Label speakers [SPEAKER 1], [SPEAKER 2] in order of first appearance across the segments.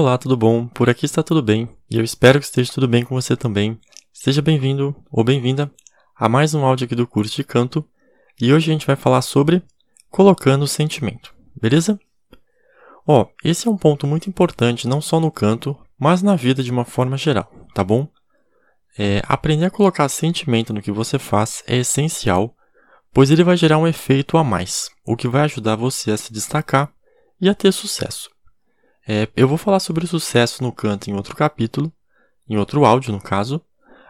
[SPEAKER 1] Olá, tudo bom? Por aqui está tudo bem e eu espero que esteja tudo bem com você também. Seja bem-vindo ou bem-vinda a mais um áudio aqui do curso de canto e hoje a gente vai falar sobre colocando sentimento, beleza? Ó, esse é um ponto muito importante não só no canto, mas na vida de uma forma geral, tá bom? É, aprender a colocar sentimento no que você faz é essencial, pois ele vai gerar um efeito a mais, o que vai ajudar você a se destacar e a ter sucesso. É, eu vou falar sobre o sucesso no canto em outro capítulo, em outro áudio no caso,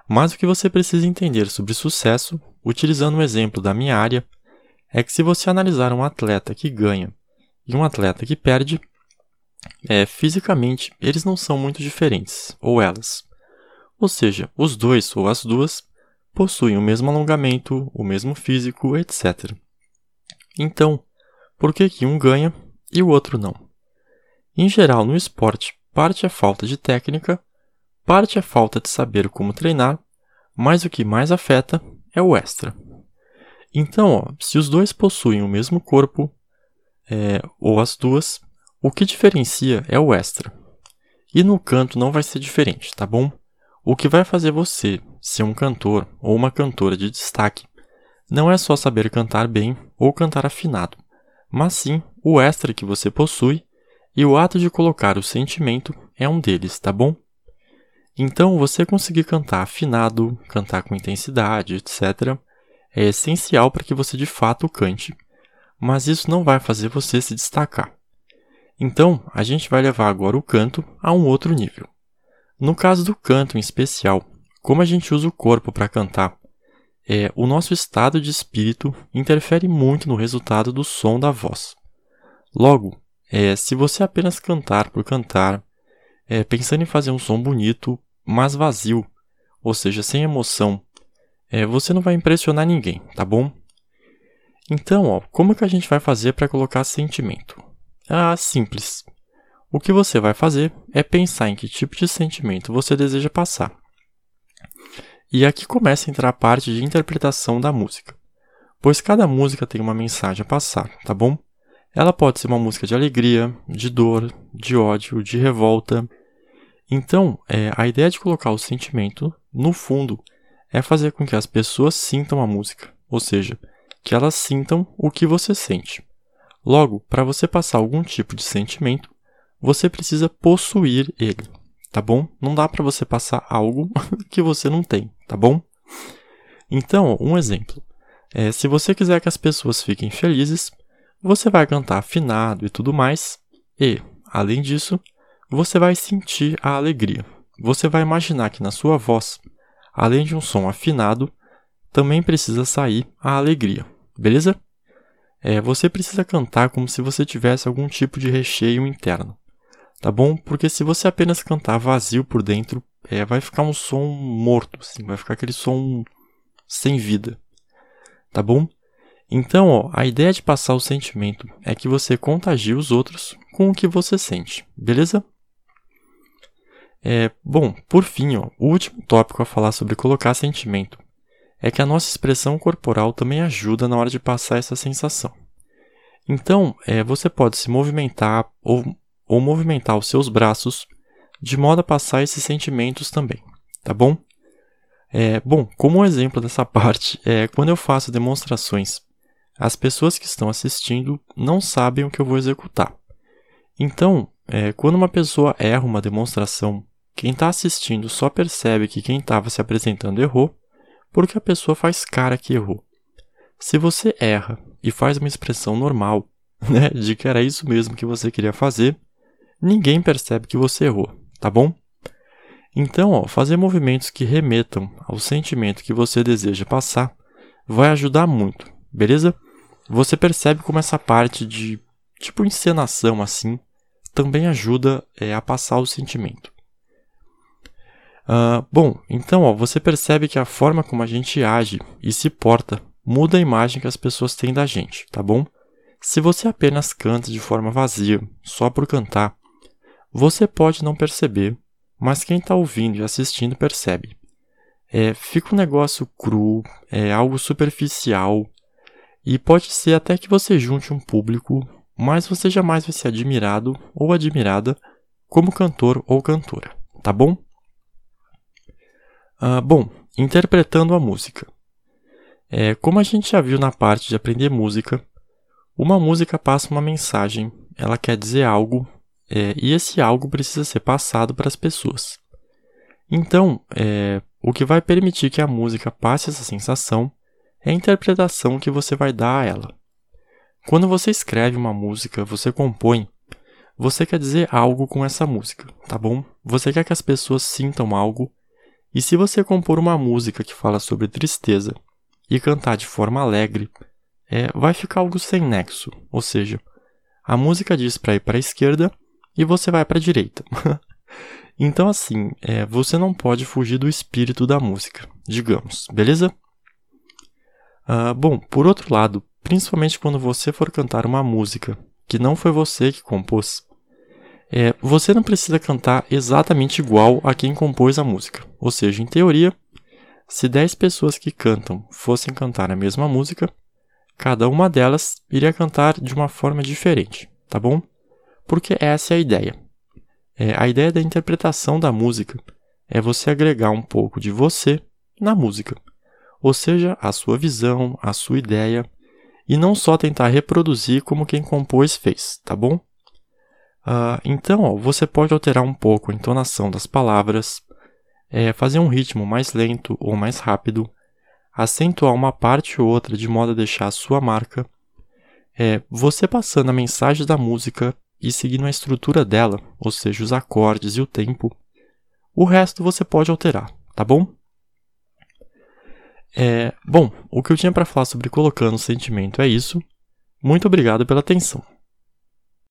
[SPEAKER 1] mas o que você precisa entender sobre sucesso, utilizando um exemplo da minha área, é que se você analisar um atleta que ganha e um atleta que perde, é, fisicamente eles não são muito diferentes, ou elas. Ou seja, os dois ou as duas possuem o mesmo alongamento, o mesmo físico, etc. Então, por que, que um ganha e o outro não? Em geral, no esporte, parte é falta de técnica, parte é falta de saber como treinar, mas o que mais afeta é o extra. Então, ó, se os dois possuem o mesmo corpo, é, ou as duas, o que diferencia é o extra. E no canto não vai ser diferente, tá bom? O que vai fazer você ser um cantor ou uma cantora de destaque não é só saber cantar bem ou cantar afinado, mas sim o extra que você possui e o ato de colocar o sentimento é um deles, tá bom? Então, você conseguir cantar afinado, cantar com intensidade, etc., é essencial para que você de fato cante, mas isso não vai fazer você se destacar. Então, a gente vai levar agora o canto a um outro nível. No caso do canto em especial, como a gente usa o corpo para cantar, é, o nosso estado de espírito interfere muito no resultado do som da voz. Logo, é, se você apenas cantar por cantar, é, pensando em fazer um som bonito, mas vazio, ou seja, sem emoção, é, você não vai impressionar ninguém, tá bom? Então, ó, como que a gente vai fazer para colocar sentimento? Ah, simples. O que você vai fazer é pensar em que tipo de sentimento você deseja passar. E aqui começa a entrar a parte de interpretação da música, pois cada música tem uma mensagem a passar, tá bom? Ela pode ser uma música de alegria, de dor, de ódio, de revolta. Então, é, a ideia de colocar o sentimento no fundo é fazer com que as pessoas sintam a música, ou seja, que elas sintam o que você sente. Logo, para você passar algum tipo de sentimento, você precisa possuir ele, tá bom? Não dá para você passar algo que você não tem, tá bom? Então, um exemplo. É, se você quiser que as pessoas fiquem felizes, você vai cantar afinado e tudo mais, e, além disso, você vai sentir a alegria. Você vai imaginar que na sua voz, além de um som afinado, também precisa sair a alegria, beleza? É, você precisa cantar como se você tivesse algum tipo de recheio interno, tá bom? Porque se você apenas cantar vazio por dentro, é, vai ficar um som morto, assim, vai ficar aquele som sem vida, tá bom? Então, ó, a ideia de passar o sentimento é que você contagie os outros com o que você sente, beleza? É, bom, por fim, ó, o último tópico a falar sobre colocar sentimento é que a nossa expressão corporal também ajuda na hora de passar essa sensação. Então, é, você pode se movimentar ou, ou movimentar os seus braços de modo a passar esses sentimentos também, tá bom? É, bom, como um exemplo dessa parte, é quando eu faço demonstrações as pessoas que estão assistindo não sabem o que eu vou executar. Então, é, quando uma pessoa erra uma demonstração, quem está assistindo só percebe que quem estava se apresentando errou, porque a pessoa faz cara que errou. Se você erra e faz uma expressão normal, né, de que era isso mesmo que você queria fazer, ninguém percebe que você errou, tá bom? Então, ó, fazer movimentos que remetam ao sentimento que você deseja passar vai ajudar muito, beleza? Você percebe como essa parte de tipo encenação assim também ajuda é, a passar o sentimento. Uh, bom, então ó, você percebe que a forma como a gente age e se porta muda a imagem que as pessoas têm da gente, tá bom? Se você apenas canta de forma vazia, só por cantar, você pode não perceber, mas quem está ouvindo e assistindo percebe. É, fica um negócio cru, é algo superficial, e pode ser até que você junte um público, mas você jamais vai ser admirado ou admirada como cantor ou cantora, tá bom? Uh, bom, interpretando a música. É, como a gente já viu na parte de aprender música, uma música passa uma mensagem, ela quer dizer algo, é, e esse algo precisa ser passado para as pessoas. Então, é, o que vai permitir que a música passe essa sensação é a interpretação que você vai dar a ela. Quando você escreve uma música, você compõe, você quer dizer algo com essa música, tá bom? Você quer que as pessoas sintam algo, e se você compor uma música que fala sobre tristeza e cantar de forma alegre, é, vai ficar algo sem nexo, ou seja, a música diz para ir para a esquerda e você vai para a direita. então, assim, é, você não pode fugir do espírito da música, digamos, beleza? Uh, bom, por outro lado, principalmente quando você for cantar uma música que não foi você que compôs, é, você não precisa cantar exatamente igual a quem compôs a música. Ou seja, em teoria, se 10 pessoas que cantam fossem cantar a mesma música, cada uma delas iria cantar de uma forma diferente, tá bom? Porque essa é a ideia. É, a ideia da interpretação da música é você agregar um pouco de você na música, ou seja, a sua visão, a sua ideia, e não só tentar reproduzir como quem compôs fez, tá bom? Uh, então, ó, você pode alterar um pouco a entonação das palavras, é fazer um ritmo mais lento ou mais rápido, acentuar uma parte ou outra de modo a deixar a sua marca, é você passando a mensagem da música e seguindo a estrutura dela, ou seja, os acordes e o tempo. O resto você pode alterar, tá bom? É, bom, o que eu tinha para falar sobre colocando sentimento é isso. Muito obrigado pela atenção.